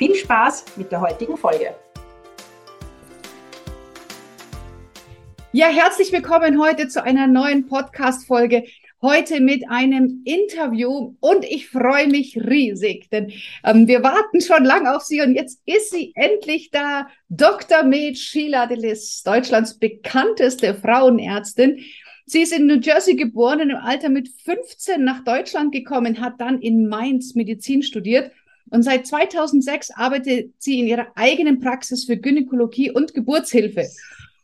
Viel Spaß mit der heutigen Folge. Ja, herzlich willkommen heute zu einer neuen Podcast-Folge. Heute mit einem Interview und ich freue mich riesig, denn ähm, wir warten schon lange auf sie und jetzt ist sie endlich da. Dr. Med Sheila Delis, Deutschlands bekannteste Frauenärztin. Sie ist in New Jersey geboren, im Alter mit 15 nach Deutschland gekommen, hat dann in Mainz Medizin studiert und seit 2006 arbeitet sie in ihrer eigenen Praxis für Gynäkologie und Geburtshilfe.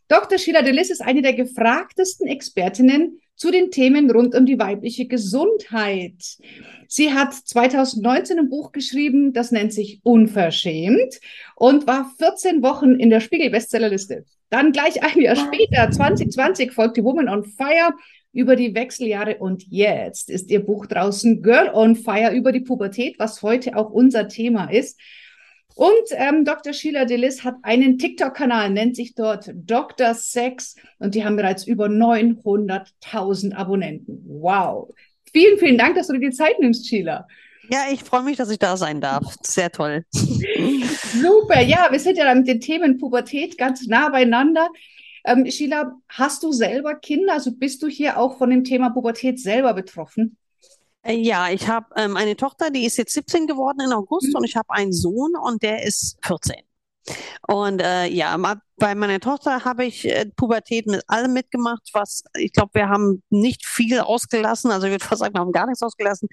Dr. Sheila Delis ist eine der gefragtesten Expertinnen zu den Themen rund um die weibliche Gesundheit. Sie hat 2019 ein Buch geschrieben, das nennt sich Unverschämt und war 14 Wochen in der Spiegel-Bestsellerliste. Dann gleich ein Jahr später, 2020, folgte Woman on Fire über die Wechseljahre und jetzt ist ihr Buch draußen Girl on Fire über die Pubertät, was heute auch unser Thema ist. Und ähm, Dr. Sheila Delis hat einen TikTok-Kanal, nennt sich dort Dr. Sex und die haben bereits über 900.000 Abonnenten. Wow. Vielen, vielen Dank, dass du dir die Zeit nimmst, Sheila. Ja, ich freue mich, dass ich da sein darf. Sehr toll. Super. Ja, wir sind ja mit den Themen Pubertät ganz nah beieinander. Ähm, Sheila, hast du selber Kinder? Also bist du hier auch von dem Thema Pubertät selber betroffen? Äh, ja, ich habe ähm, eine Tochter, die ist jetzt 17 geworden in August mhm. und ich habe einen Sohn und der ist 14. Und äh, ja, bei meiner Tochter habe ich äh, Pubertät mit allem mitgemacht, was ich glaube, wir haben nicht viel ausgelassen. Also ich würde fast sagen, wir haben gar nichts ausgelassen.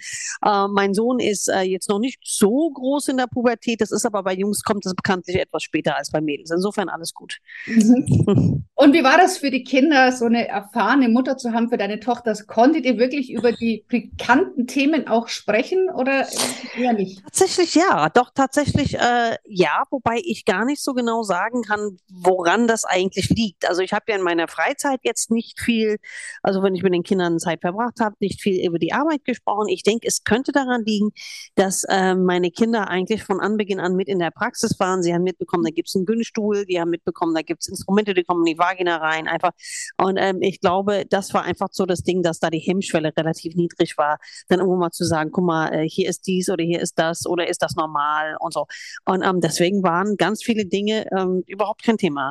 Äh, mein Sohn ist äh, jetzt noch nicht so groß in der Pubertät. Das ist aber bei Jungs kommt das bekanntlich etwas später als bei Mädels. Insofern alles gut. Mhm. Und wie war das für die Kinder, so eine erfahrene Mutter zu haben für deine Tochter? Konntet ihr wirklich über die bekannten Themen auch sprechen oder eher nicht? Tatsächlich ja, doch tatsächlich äh, ja, wobei ich gar nicht so genau sagen kann, wo woran das eigentlich liegt. Also ich habe ja in meiner Freizeit jetzt nicht viel, also wenn ich mit den Kindern Zeit verbracht habe, nicht viel über die Arbeit gesprochen. Ich denke, es könnte daran liegen, dass äh, meine Kinder eigentlich von Anbeginn an mit in der Praxis waren. Sie haben mitbekommen, da gibt es einen Günnstuhl, die haben mitbekommen, da gibt es Instrumente, die kommen in die Vagina rein, einfach. Und ähm, ich glaube, das war einfach so das Ding, dass da die Hemmschwelle relativ niedrig war, dann irgendwo mal zu sagen, guck mal, äh, hier ist dies oder hier ist das oder ist das normal und so. Und ähm, deswegen waren ganz viele Dinge ähm, überhaupt kein Thema.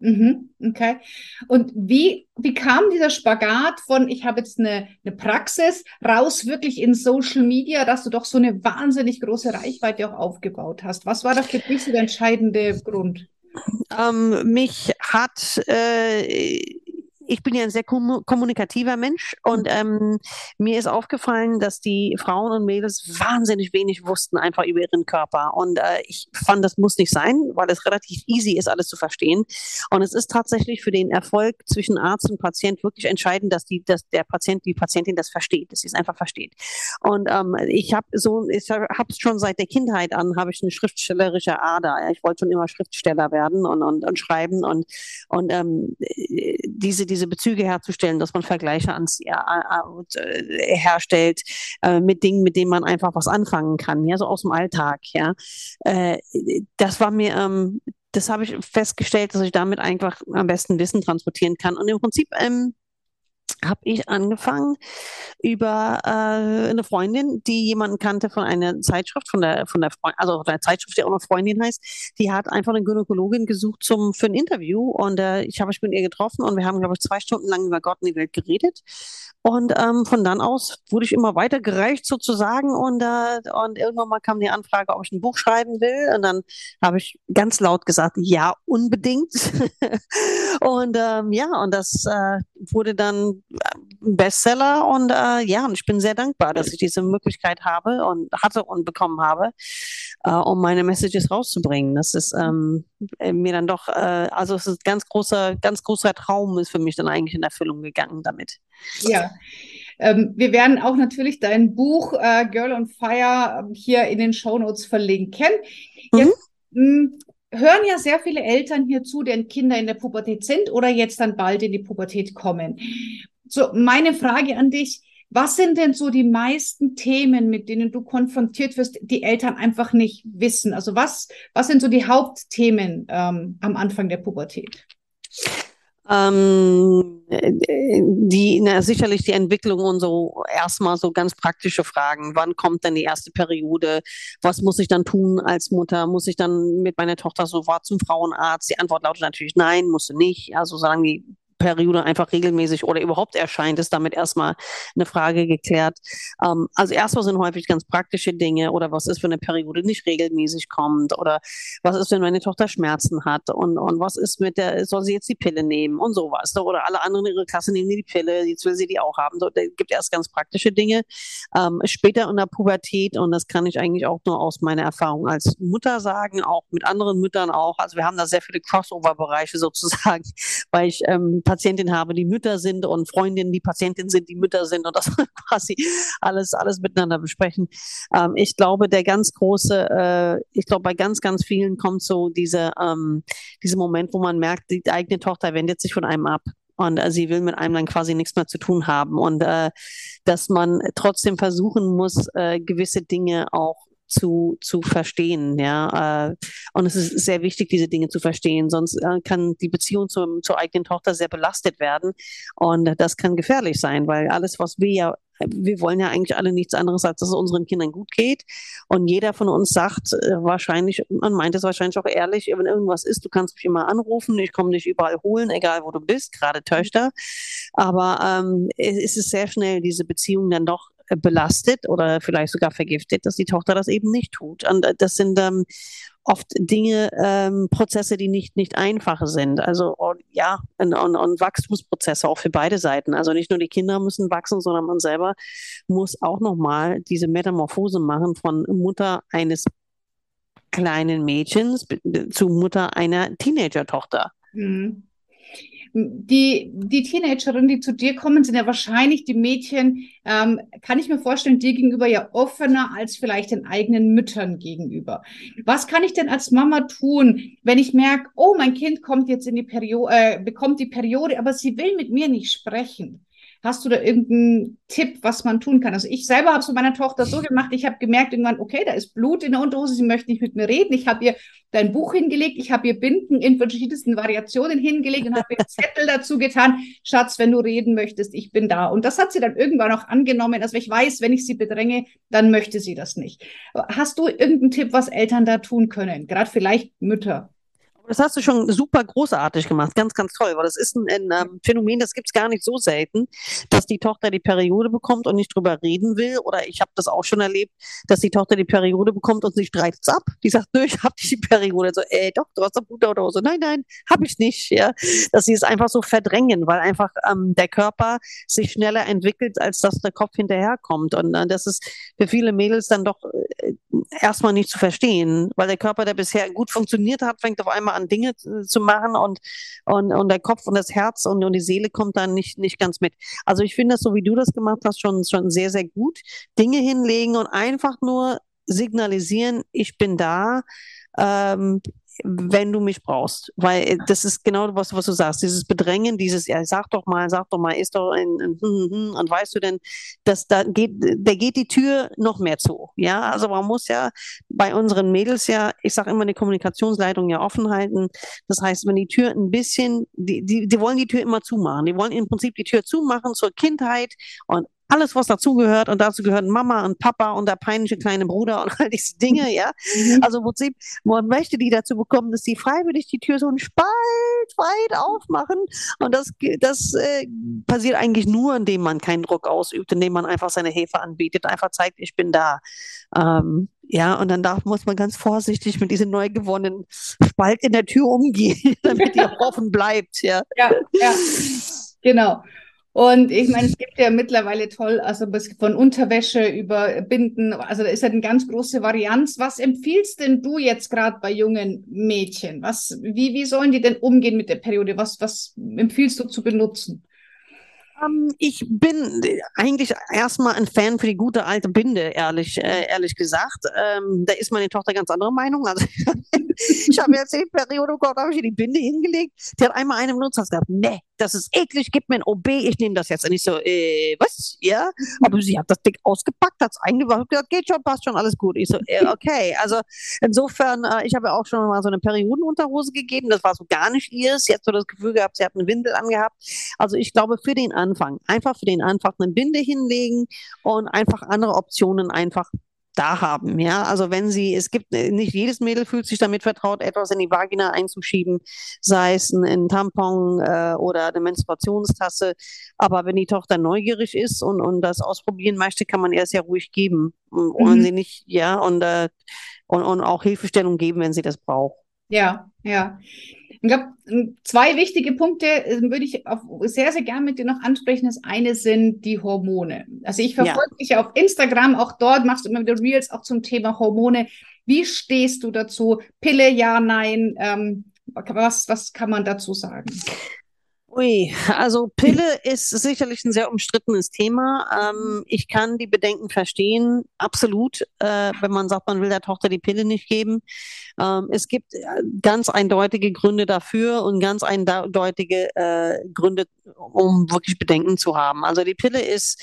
Mhm, okay. Und wie, wie kam dieser Spagat von, ich habe jetzt eine, eine Praxis, raus wirklich in Social Media, dass du doch so eine wahnsinnig große Reichweite auch aufgebaut hast? Was war da für dich so der entscheidende Grund? Ähm, mich hat äh, ich bin ja ein sehr kommunikativer Mensch und mhm. ähm, mir ist aufgefallen, dass die Frauen und Mädels wahnsinnig wenig wussten einfach über ihren Körper. Und äh, ich fand, das muss nicht sein, weil es relativ easy ist, alles zu verstehen. Und es ist tatsächlich für den Erfolg zwischen Arzt und Patient wirklich entscheidend, dass, die, dass der Patient, die Patientin das versteht, dass sie es einfach versteht. Und ähm, ich habe so, ich habe schon seit der Kindheit an, habe ich eine schriftstellerische Ader. Ich wollte schon immer Schriftsteller werden und, und, und schreiben und, und ähm, diese, diese diese Bezüge herzustellen, dass man Vergleiche ans, äh, herstellt äh, mit Dingen, mit denen man einfach was anfangen kann, ja, so aus dem Alltag, ja. Äh, das war mir, ähm, das habe ich festgestellt, dass ich damit einfach am besten Wissen transportieren kann. Und im Prinzip ähm, habe ich angefangen über äh, eine Freundin, die jemanden kannte von einer Zeitschrift, von der, von der Freund, also von der Zeitschrift, die auch noch Freundin heißt, die hat einfach eine Gynäkologin gesucht zum, für ein Interview und äh, ich habe mich mit ihr getroffen und wir haben, glaube ich, zwei Stunden lang über Gott und die Welt geredet und ähm, von dann aus wurde ich immer weiter gereicht sozusagen und, äh, und irgendwann mal kam die Anfrage, ob ich ein Buch schreiben will und dann habe ich ganz laut gesagt, ja, unbedingt. Und ähm, ja, und das äh, wurde dann Bestseller und äh, ja, und ich bin sehr dankbar, dass ich diese Möglichkeit habe und hatte und bekommen habe, äh, um meine Messages rauszubringen. Das ist ähm, mir dann doch, äh, also es ist ein ganz großer, ganz großer Traum ist für mich dann eigentlich in Erfüllung gegangen damit. Ja. Ähm, wir werden auch natürlich dein Buch äh, Girl on Fire ähm, hier in den Show Notes verlinken. Jetzt, mhm. Hören ja sehr viele Eltern hier zu, deren Kinder in der Pubertät sind oder jetzt dann bald in die Pubertät kommen. So, meine Frage an dich. Was sind denn so die meisten Themen, mit denen du konfrontiert wirst, die Eltern einfach nicht wissen? Also was, was sind so die Hauptthemen ähm, am Anfang der Pubertät? Ähm, die, na, sicherlich die Entwicklung und so erstmal so ganz praktische Fragen. Wann kommt denn die erste Periode? Was muss ich dann tun als Mutter? Muss ich dann mit meiner Tochter sofort zum Frauenarzt? Die Antwort lautet natürlich nein, musst du nicht. Also solange die Periode einfach regelmäßig oder überhaupt erscheint, ist damit erstmal eine Frage geklärt. Ähm, also erstmal sind häufig ganz praktische Dinge oder was ist, wenn eine Periode nicht regelmäßig kommt oder was ist, wenn meine Tochter Schmerzen hat und, und was ist mit der, soll sie jetzt die Pille nehmen und sowas. Oder alle anderen in ihrer Klasse nehmen die Pille, jetzt will sie die auch haben. So, da gibt erst ganz praktische Dinge. Ähm, später in der Pubertät, und das kann ich eigentlich auch nur aus meiner Erfahrung als Mutter sagen, auch mit anderen Müttern auch. Also wir haben da sehr viele Crossover-Bereiche sozusagen, weil ich ähm, Patientin habe, die Mütter sind und Freundinnen, die Patientinnen sind, die Mütter sind und das quasi alles, alles miteinander besprechen. Ähm, ich glaube, der ganz große, äh, ich glaube, bei ganz, ganz vielen kommt so diese, ähm, dieser Moment, wo man merkt, die eigene Tochter wendet sich von einem ab und äh, sie will mit einem dann quasi nichts mehr zu tun haben und äh, dass man trotzdem versuchen muss, äh, gewisse Dinge auch zu, zu verstehen, ja. Äh, und es ist sehr wichtig, diese Dinge zu verstehen, sonst äh, kann die Beziehung zum, zur eigenen Tochter sehr belastet werden. Und das kann gefährlich sein, weil alles, was wir ja wir wollen ja eigentlich alle nichts anderes, als dass es unseren Kindern gut geht. Und jeder von uns sagt äh, wahrscheinlich, man meint es wahrscheinlich auch ehrlich, wenn irgendwas ist, du kannst mich immer anrufen, ich komme dich überall holen, egal wo du bist, gerade Töchter. Aber ähm, es ist sehr schnell, diese Beziehung dann doch belastet oder vielleicht sogar vergiftet, dass die Tochter das eben nicht tut. Und äh, das sind ähm, oft Dinge, ähm, Prozesse, die nicht, nicht einfach sind. Also und, ja, und, und, und Wachstumsprozesse auch für beide Seiten. Also nicht nur die Kinder müssen wachsen, sondern man selber muss auch nochmal diese Metamorphose machen von Mutter eines kleinen Mädchens zu Mutter einer Teenager-Tochter. Mhm die, die Teenagerinnen, die zu dir kommen, sind ja wahrscheinlich die Mädchen, ähm, kann ich mir vorstellen, dir gegenüber ja offener als vielleicht den eigenen Müttern gegenüber. Was kann ich denn als Mama tun, wenn ich merke, oh, mein Kind kommt jetzt in die Periode, äh, bekommt die Periode, aber sie will mit mir nicht sprechen? Hast du da irgendeinen Tipp, was man tun kann? Also ich selber habe es mit meiner Tochter so gemacht, ich habe gemerkt irgendwann, okay, da ist Blut in der Unterhose, sie möchte nicht mit mir reden. Ich habe ihr dein Buch hingelegt, ich habe ihr Binden in verschiedensten Variationen hingelegt und habe ihr Zettel dazu getan, Schatz, wenn du reden möchtest, ich bin da. Und das hat sie dann irgendwann auch angenommen. Also ich weiß, wenn ich sie bedränge, dann möchte sie das nicht. Hast du irgendeinen Tipp, was Eltern da tun können? Gerade vielleicht Mütter. Das hast du schon super großartig gemacht, ganz, ganz toll, weil das ist ein, ein ähm, Phänomen, das gibt es gar nicht so selten, dass die Tochter die Periode bekommt und nicht drüber reden will. Oder ich habe das auch schon erlebt, dass die Tochter die Periode bekommt und sie streitet es ab. Die sagt, nö, ich habe die Periode. So, ey, doch, du hast eine Blut oder so. Nein, nein, habe ich nicht. Ja, dass sie es einfach so verdrängen, weil einfach ähm, der Körper sich schneller entwickelt, als dass der Kopf hinterherkommt. Und äh, das ist für viele Mädels dann doch äh, erstmal nicht zu verstehen, weil der Körper, der bisher gut funktioniert hat, fängt auf einmal an Dinge zu machen und, und, und der Kopf und das Herz und, und die Seele kommt dann nicht, nicht ganz mit. Also ich finde das, so wie du das gemacht hast, schon, schon sehr, sehr gut. Dinge hinlegen und einfach nur signalisieren, ich bin da. Ähm, wenn du mich brauchst. Weil äh, das ist genau was, was du sagst. Dieses Bedrängen, dieses, ja, sag doch mal, sag doch mal, ist doch ein, ein, ein, ein und weißt du denn, dass da geht, da geht die Tür noch mehr zu. Ja, also man muss ja bei unseren Mädels ja, ich sage immer, die Kommunikationsleitung ja offen halten. Das heißt, wenn die Tür ein bisschen, die, die, die wollen die Tür immer zumachen. Die wollen im Prinzip die Tür zumachen zur Kindheit und alles, was dazugehört. Und dazu gehören Mama und Papa und der peinliche kleine Bruder und all diese Dinge, ja. Mhm. Also im Prinzip, man möchte die dazu bekommen, dass sie freiwillig die Tür so einen Spalt weit aufmachen. Und das, das äh, passiert eigentlich nur, indem man keinen Druck ausübt, indem man einfach seine Hilfe anbietet, einfach zeigt, ich bin da. Ähm, ja, und dann darf, muss man ganz vorsichtig mit diesem neu gewonnenen Spalt in der Tür umgehen, damit die auch offen bleibt, ja. Ja, ja. Genau. Und ich meine, es gibt ja mittlerweile toll, also von Unterwäsche über Binden, also da ist ja eine ganz große Varianz. Was empfiehlst denn du jetzt gerade bei jungen Mädchen? Was, wie, wie sollen die denn umgehen mit der Periode? Was, was empfiehlst du zu benutzen? Ähm, ich bin eigentlich erstmal ein Fan für die gute alte Binde, ehrlich, äh, ehrlich gesagt. Ähm, da ist meine Tochter ganz anderer Meinung. Also Ich habe jetzt die Periode gehabt, habe ich die Binde hingelegt. Die hat einmal eine benutzt, hat gesagt, nee, das ist eklig, gib mir ein OB, ich nehme das jetzt. Und ich so, äh, was? Ja? Aber sie hat das Ding ausgepackt, hat es eingebracht, gesagt, geht schon, passt schon, alles gut. Ich so, äh, okay. Also insofern, äh, ich habe ja auch schon mal so eine Periodenunterhose gegeben, das war so gar nicht ihrs. Sie hat so das Gefühl gehabt, sie hat eine Windel angehabt. Also ich glaube, für den Anfang, einfach für den Anfang eine Binde hinlegen und einfach andere Optionen einfach da haben. Ja, also wenn sie, es gibt äh, nicht jedes Mädel fühlt sich damit vertraut, etwas in die Vagina einzuschieben, sei es ein, ein Tampon äh, oder eine Menstruationstasse. Aber wenn die Tochter neugierig ist und, und das ausprobieren möchte, kann man ihr es ja ruhig geben. Und mhm. wenn sie nicht, ja, und, äh, und, und auch Hilfestellung geben, wenn sie das braucht. Ja, ja. Ich glaube, zwei wichtige Punkte äh, würde ich sehr, sehr gern mit dir noch ansprechen. Das eine sind die Hormone. Also ich verfolge ja. dich auf Instagram, auch dort machst du immer wieder Reels auch zum Thema Hormone. Wie stehst du dazu? Pille, ja, nein. Ähm, was, was kann man dazu sagen? Ui, also Pille ist sicherlich ein sehr umstrittenes Thema. Ähm, ich kann die Bedenken verstehen, absolut, äh, wenn man sagt, man will der Tochter die Pille nicht geben. Ähm, es gibt äh, ganz eindeutige Gründe dafür und ganz eindeutige äh, Gründe, um wirklich Bedenken zu haben. Also die Pille ist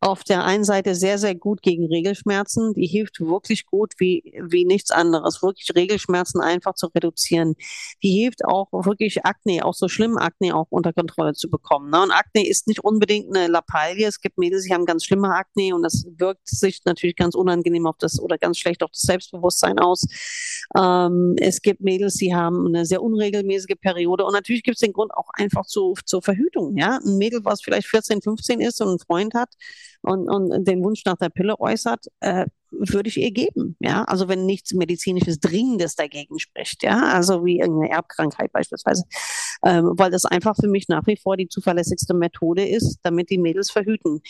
auf der einen Seite sehr, sehr gut gegen Regelschmerzen. Die hilft wirklich gut wie, wie nichts anderes, wirklich Regelschmerzen einfach zu reduzieren. Die hilft auch wirklich Akne, auch so schlimm Akne auch unter Kontrolle zu bekommen. Ne? Und Akne ist nicht unbedingt eine Lappalie. Es gibt Mädels, die haben ganz schlimme Akne und das wirkt sich natürlich ganz unangenehm auf das oder ganz schlecht auf das Selbstbewusstsein aus. Ähm, es gibt Mädels, die haben eine sehr unregelmäßige Periode und natürlich gibt es den Grund auch einfach zu, zur Verhütung. Ja, ein Mädel, was vielleicht 14, 15 ist und einen Freund hat, und, und den Wunsch nach der Pille äußert, äh, würde ich ihr geben. Ja, also wenn nichts medizinisches Dringendes dagegen spricht, ja, also wie irgendeine Erbkrankheit beispielsweise, ähm, weil das einfach für mich nach wie vor die zuverlässigste Methode ist, damit die Mädels verhüten.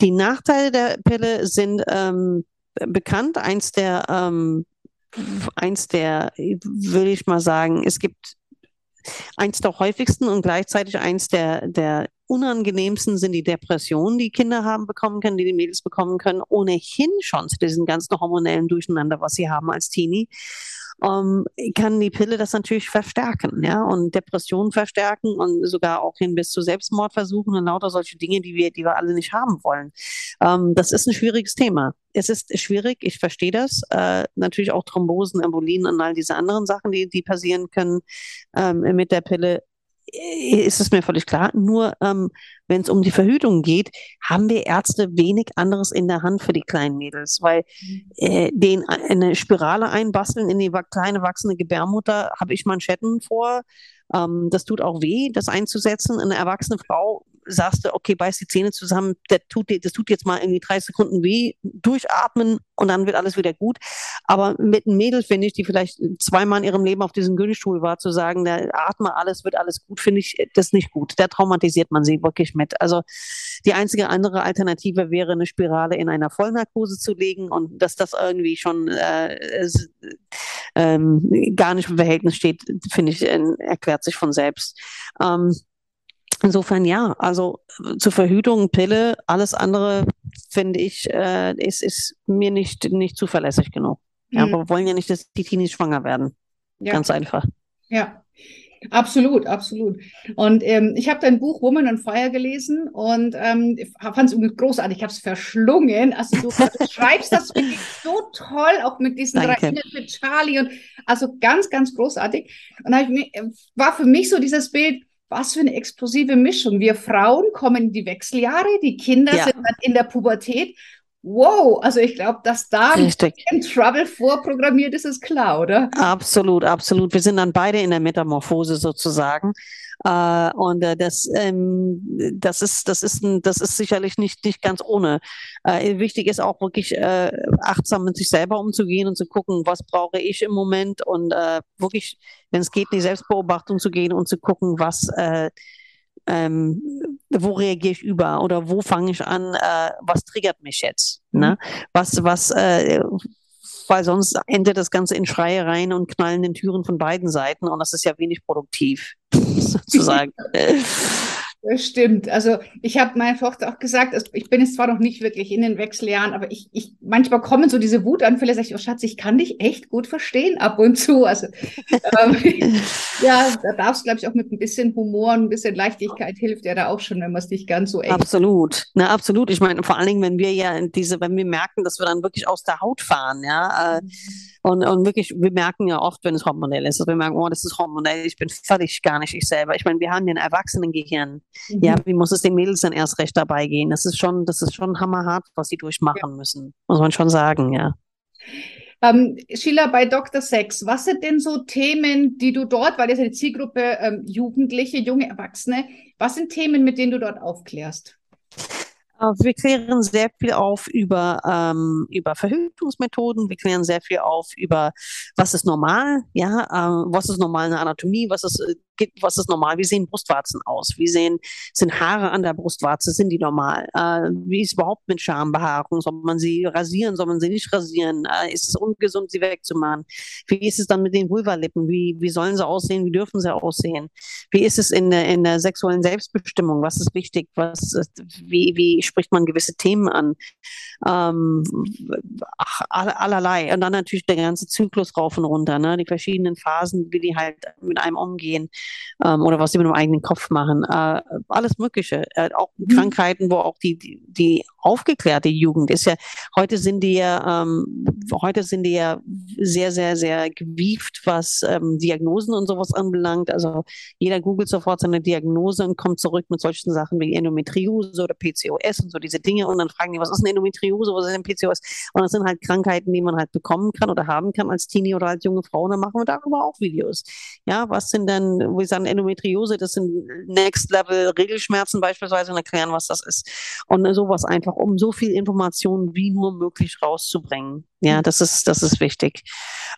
Die Nachteile der Pille sind ähm, bekannt. Eins der, ähm, eins der, würde ich mal sagen, es gibt eins der häufigsten und gleichzeitig eins der, der unangenehmsten sind die Depressionen, die Kinder haben bekommen können, die die Mädels bekommen können, ohnehin schon zu diesen ganzen hormonellen Durcheinander, was sie haben als Teenie ähm, kann die Pille das natürlich verstärken, ja, und Depressionen verstärken und sogar auch hin bis zu Selbstmordversuchen und lauter solche Dinge, die wir, die wir alle nicht haben wollen. Ähm, das ist ein schwieriges Thema. Es ist schwierig, ich verstehe das. Äh, natürlich auch Thrombosen, Embolien und all diese anderen Sachen, die, die passieren können ähm, mit der Pille ist es mir völlig klar. Nur ähm, wenn es um die Verhütung geht, haben wir Ärzte wenig anderes in der Hand für die kleinen Mädels, weil äh, den eine Spirale einbasteln in die kleine wachsende Gebärmutter habe ich Manschetten vor. Ähm, das tut auch weh, das einzusetzen. Eine erwachsene Frau sagst du, okay, beiß die Zähne zusammen, das tut, das tut jetzt mal irgendwie drei Sekunden weh, durchatmen und dann wird alles wieder gut. Aber mit einem Mädel, finde ich, die vielleicht zweimal in ihrem Leben auf diesem Gynnestuhl war, zu sagen, da atme alles, wird alles gut, finde ich das nicht gut. Da traumatisiert man sie wirklich mit. Also die einzige andere Alternative wäre, eine Spirale in einer Vollnarkose zu legen und dass das irgendwie schon äh, ähm, gar nicht im Verhältnis steht, finde ich, äh, erklärt sich von selbst. Ähm, Insofern ja, also äh, zur Verhütung Pille, alles andere finde ich, äh, ist, ist mir nicht, nicht zuverlässig genug. Mhm. Ja, aber wir wollen ja nicht, dass die Teenies schwanger werden. Ja. Ganz einfach. Ja, Absolut, absolut. Und ähm, ich habe dein Buch Woman on Fire gelesen und ähm, fand es großartig. Ich habe es verschlungen. Also du, du schreibst das so toll, auch mit diesen Danke. drei mit Charlie und also ganz, ganz großartig. Und da war für mich so dieses Bild, was für eine explosive Mischung. Wir Frauen kommen in die Wechseljahre, die Kinder ja. sind dann in der Pubertät. Wow, also ich glaube, dass da Richtig. ein Trouble vorprogrammiert ist, ist klar, oder? Absolut, absolut. Wir sind dann beide in der Metamorphose sozusagen. Äh, und äh, das, ähm, das ist, das ist, ein, das ist sicherlich nicht, nicht ganz ohne. Äh, wichtig ist auch wirklich äh, achtsam mit sich selber umzugehen und zu gucken, was brauche ich im Moment und äh, wirklich, wenn es geht, in die Selbstbeobachtung zu gehen und zu gucken, was äh, ähm, wo reagiere ich über oder wo fange ich an, äh, was triggert mich jetzt? Ne? Mhm. Was, was, äh, weil sonst endet das Ganze in Schreiereien und knallenden Türen von beiden Seiten und das ist ja wenig produktiv, sozusagen. Das stimmt. Also ich habe meiner Tochter auch gesagt, ich bin jetzt zwar noch nicht wirklich in den Wechseljahren, aber ich, ich manchmal kommen so diese Wutanfälle, sage ich, oh Schatz, ich kann dich echt gut verstehen ab und zu. Also ähm, ja, da darfst du, glaube ich, auch mit ein bisschen Humor und ein bisschen Leichtigkeit hilft ja da auch schon, wenn man es nicht ganz so echt. Absolut, na absolut. Ich meine, vor allen Dingen, wenn wir ja diese, wenn wir merken, dass wir dann wirklich aus der Haut fahren, ja. Äh, mhm. Und, und wirklich, wir merken ja oft, wenn es hormonell ist, dass wir merken, oh, das ist hormonell, ich bin völlig gar nicht ich selber. Ich meine, wir haben ja ein Erwachsenengehirn. Mhm. Ja, wie muss es den Mädels dann erst recht dabei gehen? Das ist schon, das ist schon hammerhart, was sie durchmachen ja. müssen. Muss man schon sagen, ja. Ähm, Sheila, bei Dr. Sex, was sind denn so Themen, die du dort, weil das ja die Zielgruppe ähm, Jugendliche, junge Erwachsene, was sind Themen, mit denen du dort aufklärst? Äh, wir klären sehr viel auf über, ähm, über Verhütungsmethoden. Wir klären sehr viel auf über, was ist normal, ja, äh, was ist normal in der Anatomie, was ist äh, was ist normal? Wie sehen Brustwarzen aus? Wie sehen, sind Haare an der Brustwarze? Sind die normal? Äh, wie ist überhaupt mit Schambehaarung? Soll man sie rasieren? Soll man sie nicht rasieren? Äh, ist es ungesund, sie wegzumachen? Wie ist es dann mit den Vulvalippen? Wie, wie sollen sie aussehen? Wie dürfen sie aussehen? Wie ist es in der, in der sexuellen Selbstbestimmung? Was ist wichtig? Was, wie, wie spricht man gewisse Themen an? Ähm, ach, allerlei. Und dann natürlich der ganze Zyklus rauf und runter, ne? die verschiedenen Phasen, wie die halt mit einem umgehen ähm, oder was sie mit dem eigenen Kopf machen. Äh, alles Mögliche. Äh, auch mhm. Krankheiten, wo auch die, die, die, aufgeklärte Jugend ist ja, heute sind die ja, ähm, heute sind die ja sehr, sehr, sehr gewieft, was ähm, Diagnosen und sowas anbelangt. Also jeder googelt sofort seine Diagnose und kommt zurück mit solchen Sachen wie Endometriose oder PCOS und so diese Dinge und dann fragen die, was ist eine Endometriose, was ist ein PCOS? Und das sind halt Krankheiten, die man halt bekommen kann oder haben kann als Teenie oder als junge Frau und dann machen wir darüber auch Videos. Ja, was sind denn wo wir sagen Endometriose, das sind Next Level Regelschmerzen beispielsweise und erklären, was das ist. Und sowas einfach, um so viel Informationen wie nur möglich rauszubringen. Ja, das ist, das ist wichtig.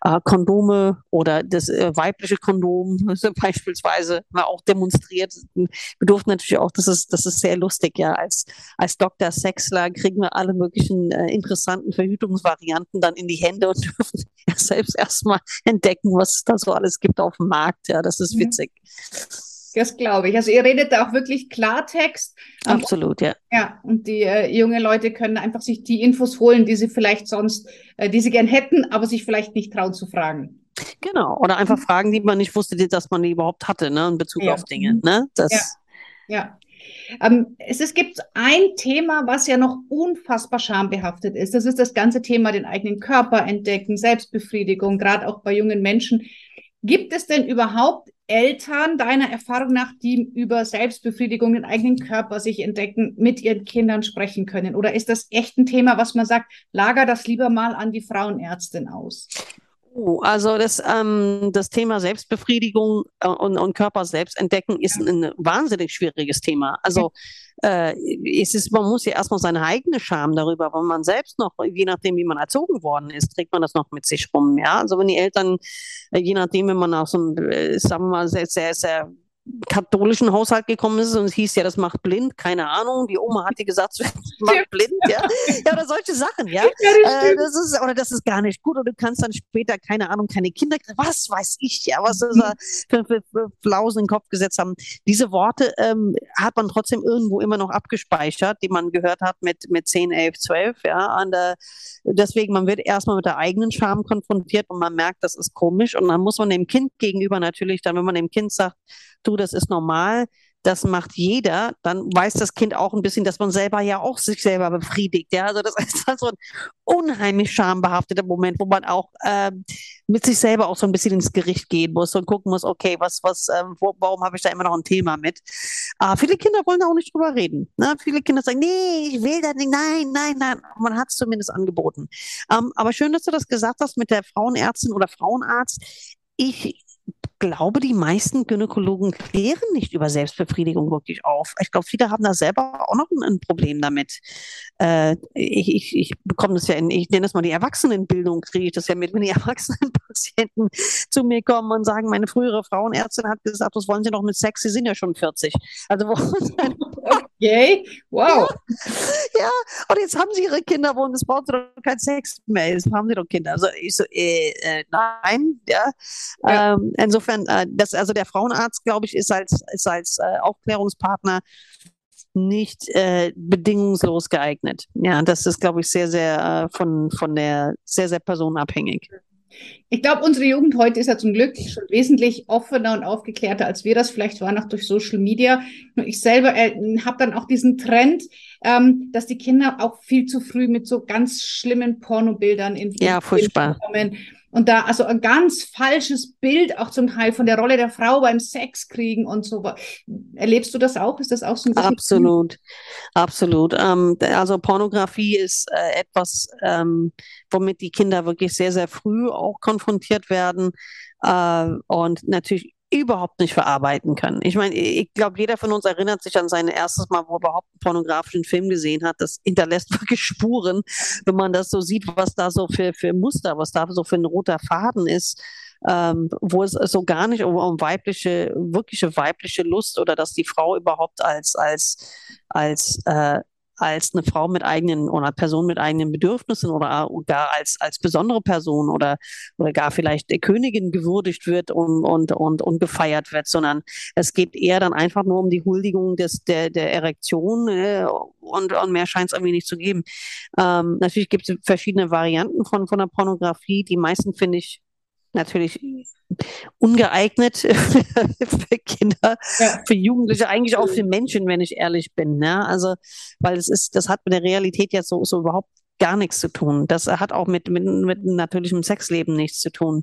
Äh, Kondome oder das äh, weibliche Kondom beispielsweise mal auch demonstriert. Wir durften natürlich auch, das ist, das ist sehr lustig, ja. Als, als Dr. Sexler kriegen wir alle möglichen äh, interessanten Verhütungsvarianten dann in die Hände und dürfen selbst erstmal entdecken, was es da so alles gibt auf dem Markt. Ja, das ist mhm. Das glaube ich. Also ihr redet da auch wirklich Klartext. Ähm, Absolut, ja. Ja, und die äh, junge Leute können einfach sich die Infos holen, die sie vielleicht sonst, äh, die sie gern hätten, aber sich vielleicht nicht trauen zu fragen. Genau. Oder einfach Fragen, die man nicht wusste, dass man die überhaupt hatte, ne, in Bezug ja. auf Dinge. Mhm. Ne? Das ja. ja. Ähm, es, es gibt ein Thema, was ja noch unfassbar schambehaftet ist. Das ist das ganze Thema den eigenen Körper entdecken, Selbstbefriedigung, gerade auch bei jungen Menschen. Gibt es denn überhaupt Eltern deiner Erfahrung nach, die über Selbstbefriedigung, den eigenen Körper sich entdecken, mit ihren Kindern sprechen können? Oder ist das echt ein Thema, was man sagt, lager das lieber mal an die Frauenärztin aus? Oh, also das, ähm, das Thema Selbstbefriedigung äh, und, und Körper selbst entdecken ist ein wahnsinnig schwieriges Thema. Also äh, es ist, man muss ja erstmal seine eigene Scham darüber, weil man selbst noch, je nachdem, wie man erzogen worden ist, trägt man das noch mit sich rum. Ja, also wenn die Eltern, äh, je nachdem, wenn man aus so einem, äh, sagen wir mal, sehr, sehr, sehr katholischen Haushalt gekommen ist und es hieß ja, das macht blind, keine Ahnung. Die Oma hat dir gesagt, das macht blind, ja. Ja, oder solche Sachen, ja. ja das, äh, das ist, oder das ist gar nicht gut oder du kannst dann später, keine Ahnung, keine Kinder kriegen. Was weiß ich, ja, was ist da für, für, für Flausen in den Kopf gesetzt haben. Diese Worte ähm, hat man trotzdem irgendwo immer noch abgespeichert, die man gehört hat mit, mit 10, 11, 12, ja. Und, äh, deswegen, man wird erstmal mit der eigenen Scham konfrontiert und man merkt, das ist komisch und dann muss man dem Kind gegenüber natürlich dann, wenn man dem Kind sagt, du, das ist normal, das macht jeder, dann weiß das Kind auch ein bisschen, dass man selber ja auch sich selber befriedigt. Ja, also das ist so ein unheimlich schambehafteter Moment, wo man auch äh, mit sich selber auch so ein bisschen ins Gericht gehen muss und gucken muss, okay, was, was, äh, wo, warum habe ich da immer noch ein Thema mit? Äh, viele Kinder wollen da auch nicht drüber reden. Ne? Viele Kinder sagen, nee, ich will das nicht, nein, nein, nein. Man hat es zumindest angeboten. Ähm, aber schön, dass du das gesagt hast mit der Frauenärztin oder Frauenarzt. Ich glaube, die meisten Gynäkologen klären nicht über Selbstbefriedigung wirklich auf. Ich glaube, viele haben da selber auch noch ein, Problem damit. Äh, ich, ich, ich bekomme das ja in, ich nenne das mal die Erwachsenenbildung, kriege ich das ja mit, wenn die Erwachsenenpatienten zu mir kommen und sagen, meine frühere Frauenärztin hat gesagt, was wollen Sie noch mit Sex? Sie sind ja schon 40. Also wo Yay, wow. Ja, ja, und jetzt haben sie ihre Kinder, wo es braucht doch kein Sex mehr, jetzt haben sie doch Kinder. Also ich so, äh, äh, nein, ja. ja. Ähm, insofern, äh, das, also der Frauenarzt, glaube ich, ist als, ist als äh, Aufklärungspartner nicht äh, bedingungslos geeignet. Ja, das ist, glaube ich, sehr, sehr äh, von, von der, sehr, sehr personenabhängig. Ich glaube, unsere Jugend heute ist ja zum Glück schon wesentlich offener und aufgeklärter, als wir das vielleicht waren, auch durch Social Media. Ich selber äh, habe dann auch diesen Trend, ähm, dass die Kinder auch viel zu früh mit so ganz schlimmen Pornobildern in ja, furchtbar. kommen. Und da also ein ganz falsches Bild auch zum Teil von der Rolle der Frau beim Sex kriegen und so. Erlebst du das auch? Ist das auch so ein Absolut, absolut. Ähm, also Pornografie ist äh, etwas, ähm, womit die Kinder wirklich sehr, sehr früh auch konfrontiert werden. Äh, und natürlich überhaupt nicht verarbeiten können. Ich meine, ich glaube, jeder von uns erinnert sich an sein erstes Mal, wo er überhaupt einen pornografischen Film gesehen hat. Das hinterlässt wirklich Spuren, wenn man das so sieht, was da so für, für Muster, was da so für ein roter Faden ist. Ähm, wo es so gar nicht um, um, weibliche, wirkliche weibliche Lust oder dass die Frau überhaupt als, als, als äh, als eine Frau mit eigenen oder Person mit eigenen Bedürfnissen oder gar als, als besondere Person oder, oder gar vielleicht Königin gewürdigt wird und, und, und, und gefeiert wird, sondern es geht eher dann einfach nur um die Huldigung des, der, der Erektion äh, und, und mehr scheint es irgendwie nicht zu geben. Ähm, natürlich gibt es verschiedene Varianten von, von der Pornografie. Die meisten finde ich natürlich ungeeignet für Kinder, ja. für Jugendliche, eigentlich auch für Menschen, wenn ich ehrlich bin. Ne? Also, weil es ist, das hat mit der Realität ja so, so überhaupt gar nichts zu tun. Das hat auch mit, mit, mit natürlichem Sexleben nichts zu tun.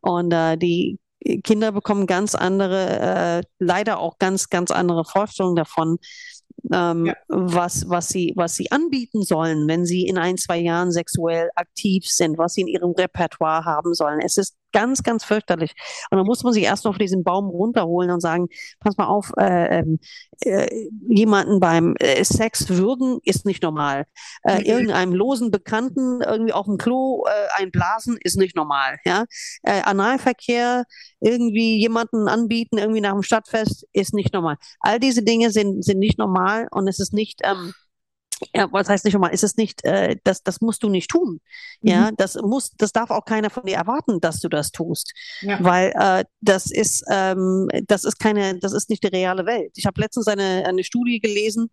Und äh, die Kinder bekommen ganz andere, äh, leider auch ganz, ganz andere Vorstellungen davon, ähm, ja. was, was, sie, was sie anbieten sollen, wenn sie in ein, zwei Jahren sexuell aktiv sind, was sie in ihrem Repertoire haben sollen. Es ist ganz, ganz fürchterlich. Und dann muss man sich erst noch von diesem Baum runterholen und sagen, pass mal auf, äh, ähm, äh, jemanden beim äh, Sex würgen ist nicht normal. Äh, mhm. Irgendeinem losen Bekannten irgendwie auf dem Klo äh, einblasen ist nicht normal. Ja? Äh, Analverkehr, irgendwie jemanden anbieten, irgendwie nach dem Stadtfest ist nicht normal. All diese Dinge sind, sind nicht normal und es ist nicht... Ähm, ja, was heißt nicht nochmal, ist es nicht, äh, das, das musst du nicht tun. Ja, mhm. das muss, das darf auch keiner von dir erwarten, dass du das tust. Ja. Weil äh, das ist, ähm, das ist keine, das ist nicht die reale Welt. Ich habe letztens eine, eine Studie gelesen,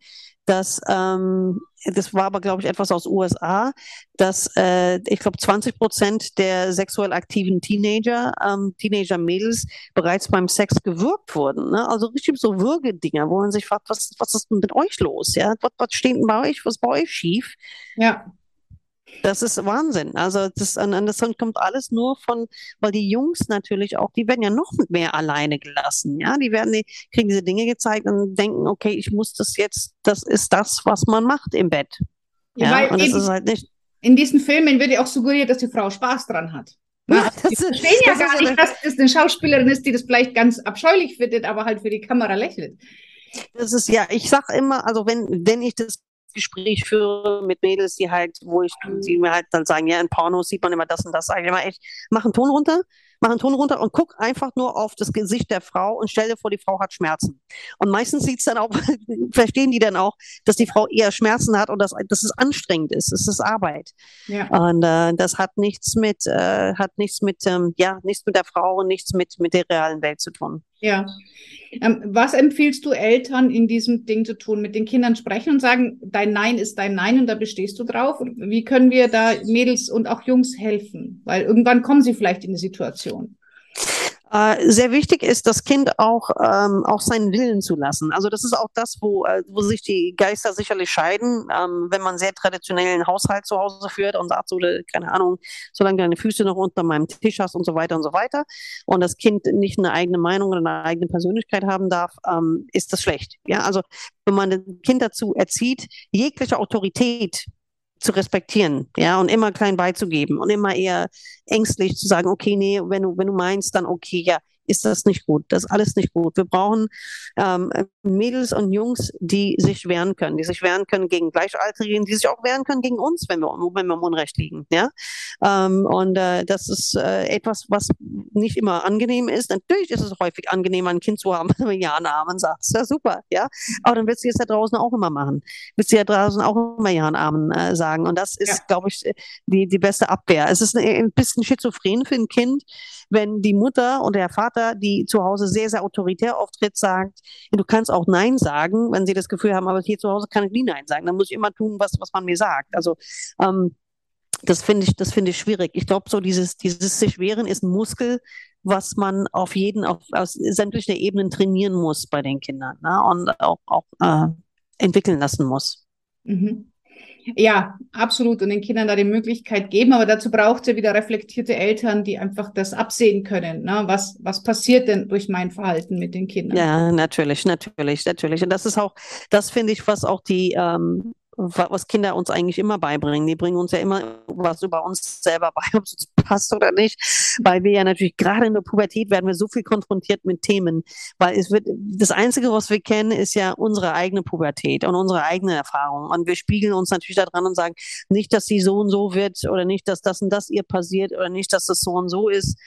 dass ähm, das war aber, glaube ich, etwas aus USA, dass äh, ich glaube 20 Prozent der sexuell aktiven Teenager, ähm, Teenager-Mädels bereits beim Sex gewürgt wurden. Ne? Also richtig so Würgedinger, wo man sich fragt, was, was ist denn mit euch los? Ja? Was, was steht denn bei euch? Was ist bei euch schief? Ja. Das ist Wahnsinn. Also das, das kommt alles nur von, weil die Jungs natürlich auch, die werden ja noch mehr alleine gelassen. Ja, die werden, die kriegen diese Dinge gezeigt und denken, okay, ich muss das jetzt, das ist das, was man macht im Bett. Ja, ja und das ist halt nicht. In diesen Filmen wird ja auch suggeriert, dass die Frau Spaß dran hat. Ja, die verstehen ja gar nicht, dass das eine Schauspielerin ist, die das vielleicht ganz abscheulich findet, aber halt für die Kamera lächelt. Das ist ja, ich sag immer, also wenn, wenn ich das Gespräch führe mit Mädels, die halt, wo ich, die mir halt dann sagen, ja, in Pornos sieht man immer das und das, sage ich immer echt, mach einen Ton runter, mach einen Ton runter und guck einfach nur auf das Gesicht der Frau und stell dir vor, die Frau hat Schmerzen. Und meistens sieht es dann auch, verstehen die dann auch, dass die Frau eher Schmerzen hat und dass, dass es anstrengend ist. Es ist Arbeit. Ja. Und äh, das hat nichts mit, äh, hat nichts mit, ähm, ja, nichts mit der Frau und nichts mit, mit der realen Welt zu tun. Ja. Ähm, was empfiehlst du Eltern in diesem Ding zu tun? Mit den Kindern sprechen und sagen, dein Nein ist dein Nein und da bestehst du drauf? Wie können wir da Mädels und auch Jungs helfen? Weil irgendwann kommen sie vielleicht in eine Situation. Äh, sehr wichtig ist, das Kind auch, ähm, auch seinen Willen zu lassen. Also das ist auch das, wo, äh, wo sich die Geister sicherlich scheiden, ähm, wenn man sehr traditionellen Haushalt zu Hause führt und sagt so, keine Ahnung, solange deine Füße noch unter meinem Tisch hast und so weiter und so weiter und das Kind nicht eine eigene Meinung oder eine eigene Persönlichkeit haben darf, ähm, ist das schlecht. Ja, also wenn man das Kind dazu erzieht, jegliche Autorität zu respektieren, ja, und immer klein beizugeben und immer eher ängstlich zu sagen, okay, nee, wenn du, wenn du meinst, dann okay, ja, ist das nicht gut. Das ist alles nicht gut. Wir brauchen ähm, Mädels und Jungs, die sich wehren können, die sich wehren können gegen Gleichaltrigen, die sich auch wehren können gegen uns, wenn wir, wenn wir im Unrecht liegen. Ja? Ähm, und äh, das ist äh, etwas, was nicht immer angenehm ist. Natürlich ist es häufig angenehm, ein Kind zu haben, wenn man ja Namen sagt. Ja, super, ja. Aber dann wird sie es da draußen auch immer machen. Wird sie ja draußen auch immer ja Namen äh, sagen. Und das ist, ja. glaube ich, die, die beste Abwehr. Es ist ein, ein bisschen schizophren für ein Kind, wenn die Mutter und der Vater, die zu Hause sehr, sehr autoritär auftritt, sagt, du kannst auch Nein sagen, wenn sie das Gefühl haben, aber hier zu Hause kann ich nie Nein sagen. Dann muss ich immer tun, was, was man mir sagt. Also ähm, das finde ich, das finde ich schwierig. Ich glaube, so dieses, dieses sich wehren ist ein Muskel, was man auf jeden, auf, aus sämtlichen Ebenen trainieren muss bei den Kindern ne? und auch, auch äh, entwickeln lassen muss. Mhm. Ja, absolut. Und den Kindern da die Möglichkeit geben. Aber dazu braucht es ja wieder reflektierte Eltern, die einfach das absehen können. Ne? Was, was passiert denn durch mein Verhalten mit den Kindern? Ja, natürlich, natürlich, natürlich. Und das ist auch, das finde ich, was auch die, ähm, was Kinder uns eigentlich immer beibringen. Die bringen uns ja immer was über uns selber bei, ob es passt oder nicht, weil wir ja natürlich gerade in der Pubertät werden wir so viel konfrontiert mit Themen, weil es wird, das Einzige, was wir kennen, ist ja unsere eigene Pubertät und unsere eigene Erfahrung und wir spiegeln uns natürlich daran und sagen, nicht, dass sie so und so wird oder nicht, dass das und das ihr passiert oder nicht, dass das so und so ist,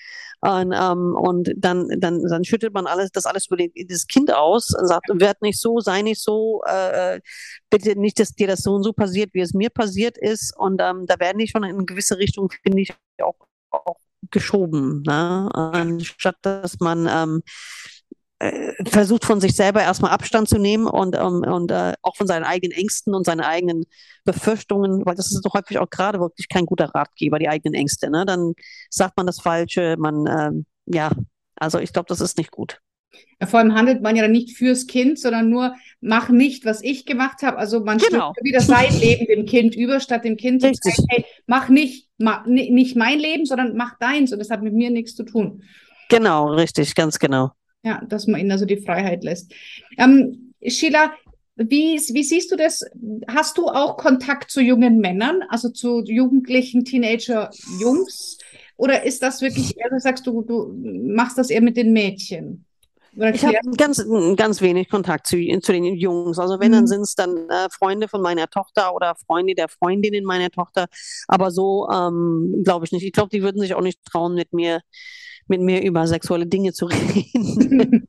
und, ähm, und dann, dann, dann schüttet man alles, das alles über das Kind aus und sagt, werd nicht so, sei nicht so, äh, bitte nicht, dass dir das so und so passiert, wie es mir passiert ist. Und ähm, da werden die schon in gewisse Richtung, finde ich, auch, auch geschoben, ne? anstatt dass man ähm, äh, versucht von sich selber erstmal Abstand zu nehmen und, ähm, und uh, auch von seinen eigenen Ängsten und seinen eigenen Befürchtungen, weil das ist doch häufig auch gerade wirklich kein guter Ratgeber, die eigenen Ängste. Ne? Dann sagt man das Falsche, man, ähm, ja, also ich glaube, das ist nicht gut. Vor allem handelt man ja dann nicht fürs Kind, sondern nur, mach nicht, was ich gemacht habe. Also man genau. wieder sein Leben dem Kind über, statt dem Kind zu sagen, hey, mach nicht, mach, nicht mein Leben, sondern mach deins und das hat mit mir nichts zu tun. Genau, richtig, ganz genau. Ja, dass man ihnen also die Freiheit lässt. Ähm, Sheila, wie, wie siehst du das? Hast du auch Kontakt zu jungen Männern, also zu jugendlichen Teenager-Jungs? Oder ist das wirklich, eher, du sagst, du, du machst das eher mit den Mädchen? Ich habe ganz, ganz wenig Kontakt zu, zu den Jungs. Also wenn, mhm. dann sind es dann äh, Freunde von meiner Tochter oder Freunde der Freundinnen meiner Tochter. Aber so ähm, glaube ich nicht. Ich glaube, die würden sich auch nicht trauen, mit mir mit mir über sexuelle Dinge zu reden.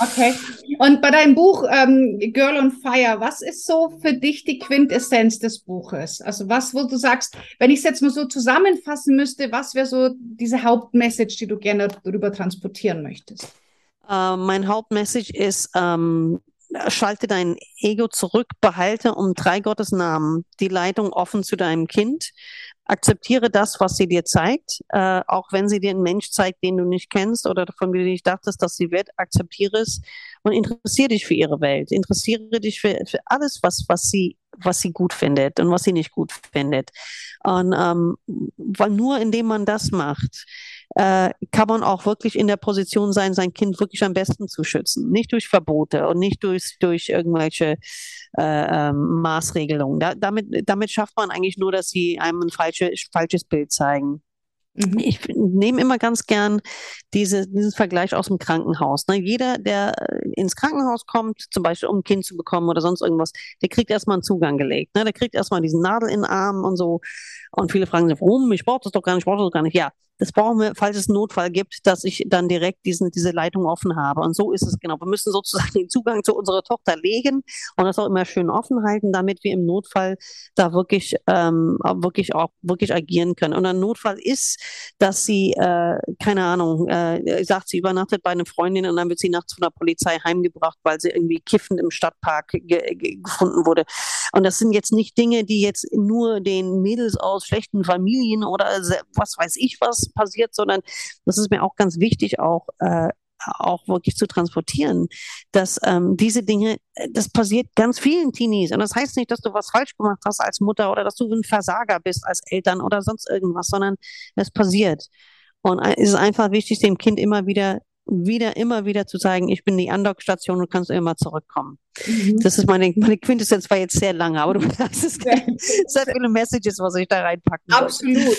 okay. Und bei deinem Buch ähm, Girl on Fire, was ist so für dich die Quintessenz des Buches? Also was, wo du sagst, wenn ich es jetzt mal so zusammenfassen müsste, was wäre so diese Hauptmessage, die du gerne darüber transportieren möchtest? Uh, mein Hauptmessage ist, ähm, schalte dein Ego zurück, behalte um drei Gottes Namen die Leitung offen zu deinem Kind akzeptiere das, was sie dir zeigt, äh, auch wenn sie dir einen Mensch zeigt, den du nicht kennst oder von dem du nicht dachtest, dass sie wird, akzeptiere es und interessiere dich für ihre Welt, interessiere dich für, für alles, was, was sie was sie gut findet und was sie nicht gut findet. Und ähm, weil nur indem man das macht, äh, kann man auch wirklich in der Position sein, sein Kind wirklich am besten zu schützen. Nicht durch Verbote und nicht durch, durch irgendwelche äh, ähm, Maßregelungen. Da, damit, damit schafft man eigentlich nur, dass sie einem ein falsche, falsches Bild zeigen. Mhm. Ich nehme immer ganz gern diese, diesen Vergleich aus dem Krankenhaus. Ne? Jeder, der ins Krankenhaus kommt, zum Beispiel um ein Kind zu bekommen oder sonst irgendwas, der kriegt erstmal einen Zugang gelegt. Ne? Der kriegt erstmal diesen Nadel in den Arm und so. Und viele fragen sich, warum? Ich brauche das doch gar nicht, ich brauche das doch gar nicht. Ja, das brauchen wir, falls es einen Notfall gibt, dass ich dann direkt diesen, diese Leitung offen habe. Und so ist es genau. Wir müssen sozusagen den Zugang zu unserer Tochter legen und das auch immer schön offen halten, damit wir im Notfall da wirklich, ähm, wirklich auch wirklich agieren können. Und ein Notfall ist, dass sie, äh, keine Ahnung, äh, sagt, sie übernachtet bei einer Freundin und dann wird sie nachts von der Polizei heimgebracht, weil sie irgendwie kiffend im Stadtpark ge ge gefunden wurde. Und das sind jetzt nicht Dinge, die jetzt nur den Mädels aus schlechten Familien oder was weiß ich was passiert, sondern das ist mir auch ganz wichtig, auch äh, auch wirklich zu transportieren, dass ähm, diese Dinge, äh, das passiert ganz vielen Teenies. Und das heißt nicht, dass du was falsch gemacht hast als Mutter oder dass du ein Versager bist als Eltern oder sonst irgendwas, sondern es passiert. Und es ist einfach wichtig, dem Kind immer wieder wieder, immer wieder zu zeigen, ich bin die Andockstation und kannst immer zurückkommen. Mhm. Das ist meine, meine Quintessenz war jetzt sehr lange, aber du hast es sehr viele Messages, was ich da reinpacken Absolut.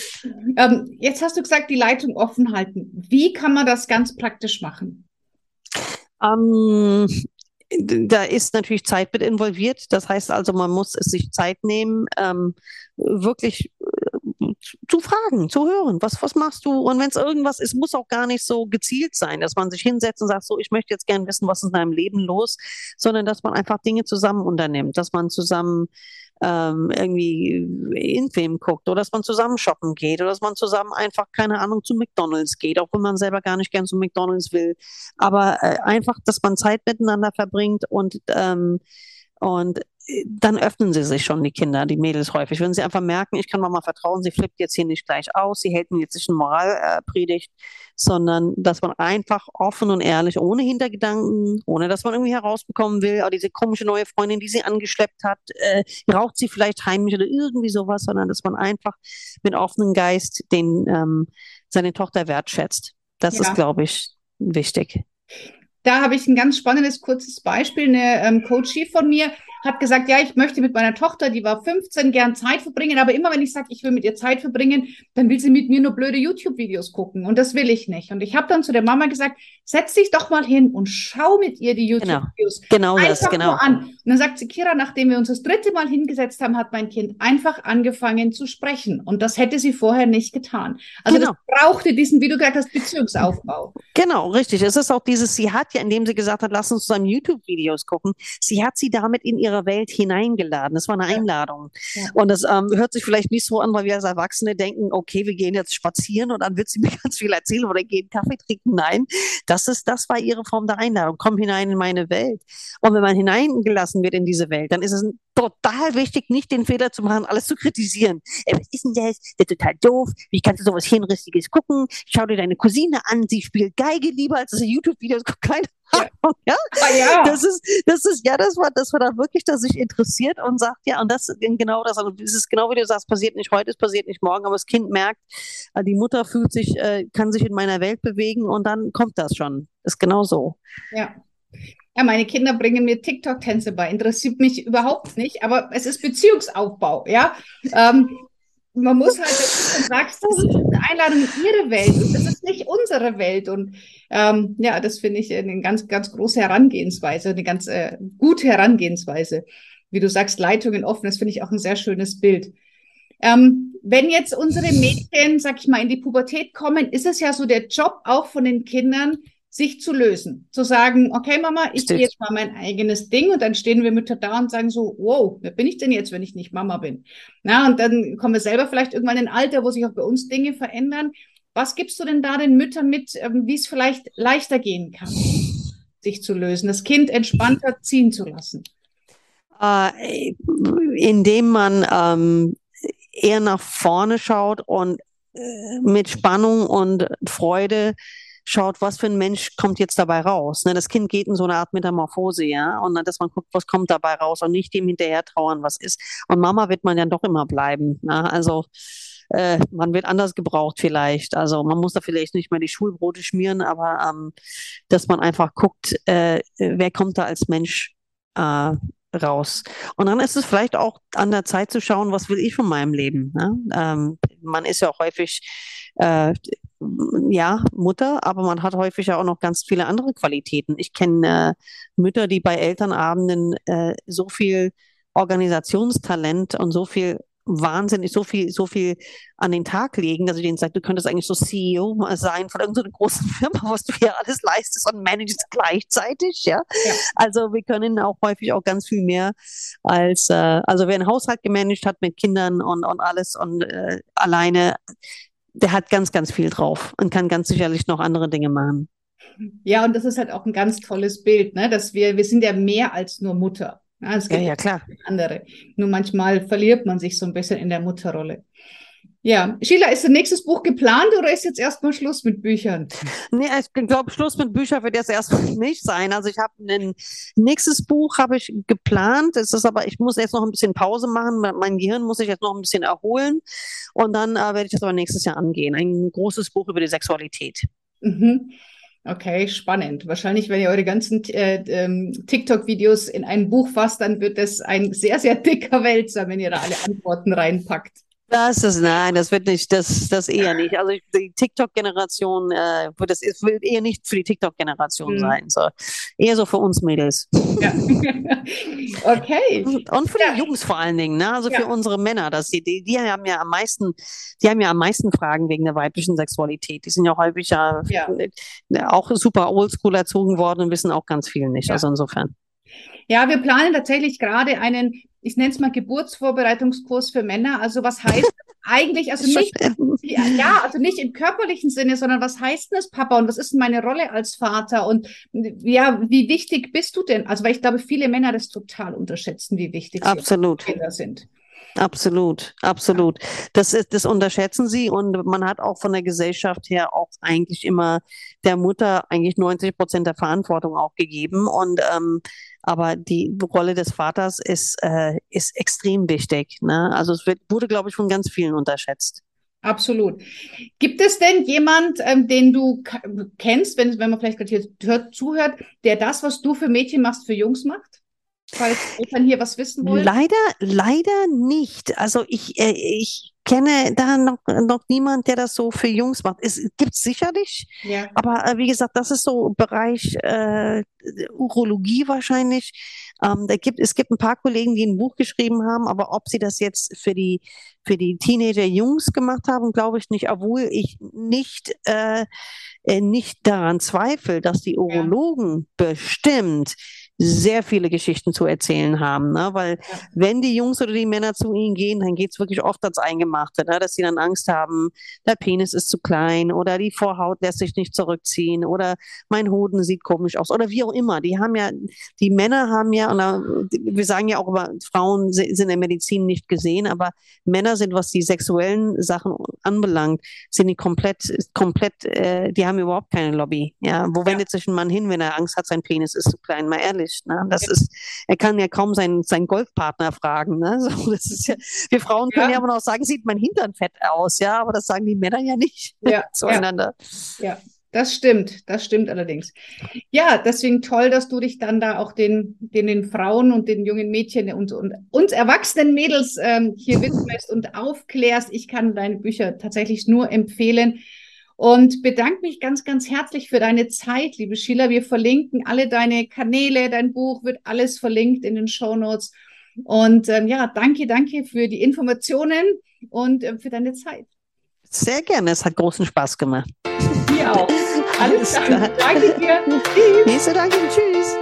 Ähm, jetzt hast du gesagt, die Leitung offen halten. Wie kann man das ganz praktisch machen? Ähm, da ist natürlich Zeit mit involviert. Das heißt also, man muss es sich Zeit nehmen, ähm, wirklich zu fragen, zu hören, was, was machst du? Und wenn es irgendwas ist, muss auch gar nicht so gezielt sein, dass man sich hinsetzt und sagt, so, ich möchte jetzt gerne wissen, was ist in deinem Leben los, sondern dass man einfach Dinge zusammen unternimmt, dass man zusammen ähm, irgendwie in Film guckt oder dass man zusammen shoppen geht oder dass man zusammen einfach, keine Ahnung, zu McDonalds geht, auch wenn man selber gar nicht gern zu McDonalds will. Aber äh, einfach, dass man Zeit miteinander verbringt und ähm, und dann öffnen sie sich schon, die Kinder, die Mädels häufig. Wenn sie einfach merken, ich kann Mama vertrauen, sie flippt jetzt hier nicht gleich aus, sie hält mir jetzt nicht eine Moralpredigt, äh, sondern dass man einfach offen und ehrlich, ohne Hintergedanken, ohne dass man irgendwie herausbekommen will, auch diese komische neue Freundin, die sie angeschleppt hat, äh, raucht sie vielleicht heimlich oder irgendwie sowas, sondern dass man einfach mit offenem Geist den, ähm, seine Tochter wertschätzt. Das ja. ist, glaube ich, wichtig. Da habe ich ein ganz spannendes, kurzes Beispiel. Eine ähm, Coachie von mir hat gesagt, ja, ich möchte mit meiner Tochter, die war 15, gern Zeit verbringen, aber immer wenn ich sage, ich will mit ihr Zeit verbringen, dann will sie mit mir nur blöde YouTube-Videos gucken und das will ich nicht. Und ich habe dann zu der Mama gesagt, setz dich doch mal hin und schau mit ihr die genau. YouTube-Videos. Genau, genau das, genau. an. Und dann sagt sie, Kira, nachdem wir uns das dritte Mal hingesetzt haben, hat mein Kind einfach angefangen zu sprechen und das hätte sie vorher nicht getan. Also genau. das brauchte diesen, wie du gesagt hast, Beziehungsaufbau. Genau, richtig. Es ist auch dieses, sie hat ja, indem sie gesagt hat, lass uns zusammen YouTube-Videos gucken, sie hat sie damit in ihre ihre Welt hineingeladen. Das war eine Einladung. Ja. Und das ähm, hört sich vielleicht nicht so an, weil wir als Erwachsene denken, okay, wir gehen jetzt spazieren und dann wird sie mir ganz viel erzählen oder gehen Kaffee trinken. Nein, das ist, das war ihre Form der Einladung. Komm hinein in meine Welt. Und wenn man hineingelassen wird in diese Welt, dann ist es total wichtig, nicht den Fehler zu machen, alles zu kritisieren. Ey, was ist denn das? Das ist total doof. Wie kannst du sowas Hirnrissiges gucken? Schau dir deine Cousine an, sie spielt Geige lieber als das YouTube-Videos. Guck keine ja. ja? Ah, ja. Das ist, das ist, ja, das war, das war dann wirklich, dass sich interessiert und sagt, ja, und das genau das, also es ist genau wie du sagst, passiert nicht heute, es passiert nicht morgen, aber das Kind merkt, äh, die Mutter fühlt sich, äh, kann sich in meiner Welt bewegen und dann kommt das schon. Ist genau so. Ja. Ja, meine Kinder bringen mir TikTok-Tänze bei. Interessiert mich überhaupt nicht, aber es ist Beziehungsaufbau, ja. Ähm, man muss halt, wie du sagst, das ist eine Einladung in ihre Welt und das ist nicht unsere Welt. Und ähm, ja, das finde ich eine ganz, ganz große Herangehensweise, eine ganz äh, gute Herangehensweise. Wie du sagst, Leitungen offen, das finde ich auch ein sehr schönes Bild. Ähm, wenn jetzt unsere Mädchen, sag ich mal, in die Pubertät kommen, ist es ja so der Job auch von den Kindern, sich zu lösen. Zu sagen, okay, Mama, ich gehe jetzt mal mein eigenes Ding und dann stehen wir Mütter da und sagen so, wow, wer bin ich denn jetzt, wenn ich nicht Mama bin? Na, und dann kommen wir selber vielleicht irgendwann in ein Alter, wo sich auch bei uns Dinge verändern. Was gibst du denn da den Müttern mit, ähm, wie es vielleicht leichter gehen kann, sich zu lösen, das Kind entspannter ziehen zu lassen? Äh, indem man ähm, eher nach vorne schaut und äh, mit Spannung und Freude schaut, was für ein Mensch kommt jetzt dabei raus. Ne? Das Kind geht in so eine Art Metamorphose, ja, und dass man guckt, was kommt dabei raus und nicht dem hinterher trauern, was ist. Und Mama wird man ja doch immer bleiben. Ne? Also äh, man wird anders gebraucht vielleicht. Also man muss da vielleicht nicht mehr die Schulbrote schmieren, aber ähm, dass man einfach guckt, äh, wer kommt da als Mensch äh, raus. Und dann ist es vielleicht auch an der Zeit zu schauen, was will ich von meinem Leben. Ne? Ähm, man ist ja auch häufig äh, ja, Mutter, aber man hat häufig ja auch noch ganz viele andere Qualitäten. Ich kenne äh, Mütter, die bei Elternabenden äh, so viel Organisationstalent und so viel wahnsinnig so viel, so viel an den Tag legen, dass ich denen sage, du könntest eigentlich so CEO sein von irgendeiner großen Firma, was du hier alles leistest und managst gleichzeitig, ja? ja. Also wir können auch häufig auch ganz viel mehr als, äh, also wer einen Haushalt gemanagt hat mit Kindern und, und alles und äh, alleine, der hat ganz, ganz viel drauf und kann ganz sicherlich noch andere Dinge machen. Ja, und das ist halt auch ein ganz tolles Bild, ne? dass wir, wir sind ja mehr als nur Mutter. Ja, es gibt ja, ja, klar. andere. Nur manchmal verliert man sich so ein bisschen in der Mutterrolle. Ja, Sheila, ist das nächstes Buch geplant oder ist jetzt erstmal Schluss mit Büchern? Nee, ich glaube, Schluss mit Büchern wird jetzt erstmal nicht sein. Also ich habe ein nächstes Buch habe ich geplant. Es ist aber, ich muss jetzt noch ein bisschen Pause machen. Mein Gehirn muss sich jetzt noch ein bisschen erholen. Und dann äh, werde ich das aber nächstes Jahr angehen. Ein großes Buch über die Sexualität. Mhm. Okay, spannend. Wahrscheinlich, wenn ihr eure ganzen äh, ähm, TikTok-Videos in ein Buch fasst, dann wird es ein sehr, sehr dicker Wälzer, wenn ihr da alle Antworten reinpackt. Das ist, nein, das wird nicht, das, das eher nicht. Also die TikTok-Generation, äh, das ist, wird eher nicht für die TikTok-Generation mhm. sein. So. Eher so für uns Mädels. Ja. okay. Und für ja. die Jungs vor allen Dingen, ne? Also ja. für unsere Männer. Dass die, die, die haben ja am meisten, die haben ja am meisten Fragen wegen der weiblichen Sexualität. Die sind ja häufig ja, ja. auch super oldschool erzogen worden und wissen auch ganz viel nicht. Also insofern. Ja, wir planen tatsächlich gerade einen, ich nenne es mal Geburtsvorbereitungskurs für Männer. Also was heißt eigentlich, also nicht, ja, also nicht im körperlichen Sinne, sondern was heißt denn das, Papa? Und was ist denn meine Rolle als Vater? Und ja, wie wichtig bist du denn? Also, weil ich glaube, viele Männer das total unterschätzen, wie wichtig Absolut. Kinder sind. Absolut, absolut. Das ist, das unterschätzen sie und man hat auch von der Gesellschaft her auch eigentlich immer der Mutter eigentlich 90 Prozent der Verantwortung auch gegeben und ähm, aber die Rolle des Vaters ist äh, ist extrem wichtig. Ne? Also es wird, wurde, glaube ich, von ganz vielen unterschätzt. Absolut. Gibt es denn jemand, ähm, den du kennst, wenn, wenn man vielleicht gerade hier hört, zuhört, der das, was du für Mädchen machst, für Jungs macht? Falls Eltern hier was wissen wollen? Leider, leider nicht. Also ich, äh, ich kenne da noch, noch niemand, der das so für Jungs macht. Es gibt sicherlich, ja. aber äh, wie gesagt, das ist so Bereich äh, Urologie wahrscheinlich. Ähm, da gibt, es gibt ein paar Kollegen, die ein Buch geschrieben haben, aber ob sie das jetzt für die, für die Teenager-Jungs gemacht haben, glaube ich nicht, obwohl ich nicht, äh, äh nicht daran zweifle, dass die Urologen ja. bestimmt sehr viele Geschichten zu erzählen haben. Ne? Weil ja. wenn die Jungs oder die Männer zu ihnen gehen, dann geht's wirklich oft ans Eingemachte, ne? dass sie dann Angst haben, der Penis ist zu klein oder die Vorhaut lässt sich nicht zurückziehen oder mein Hoden sieht komisch aus oder wie auch immer. Die haben ja, die Männer haben ja, und wir sagen ja auch über Frauen sind in der Medizin nicht gesehen, aber Männer sind, was die sexuellen Sachen anbelangt, sind die komplett, komplett, äh, die haben überhaupt keine Lobby. Ja, wo ja. wendet sich ein Mann hin, wenn er Angst hat, sein Penis ist zu klein? Mal ehrlich. Ne? Das ja. ist, er kann ja kaum seinen, seinen Golfpartner fragen. Ne? So, das ist ja, wir Frauen können ja. ja immer noch sagen, sieht mein Hintern fett aus, ja, aber das sagen die Männer ja nicht ja. zueinander. Ja. Das stimmt, das stimmt allerdings. Ja, deswegen toll, dass du dich dann da auch den, den, den Frauen und den jungen Mädchen und, und uns erwachsenen Mädels ähm, hier widmest und aufklärst. Ich kann deine Bücher tatsächlich nur empfehlen und bedanke mich ganz, ganz herzlich für deine Zeit, liebe Sheila. Wir verlinken alle deine Kanäle, dein Buch wird alles verlinkt in den Show Notes. Und ähm, ja, danke, danke für die Informationen und äh, für deine Zeit. Sehr gerne, es hat großen Spaß gemacht. Auch. Alles klar. Danke dir. Tschüss. Nächste Danke. Tschüss.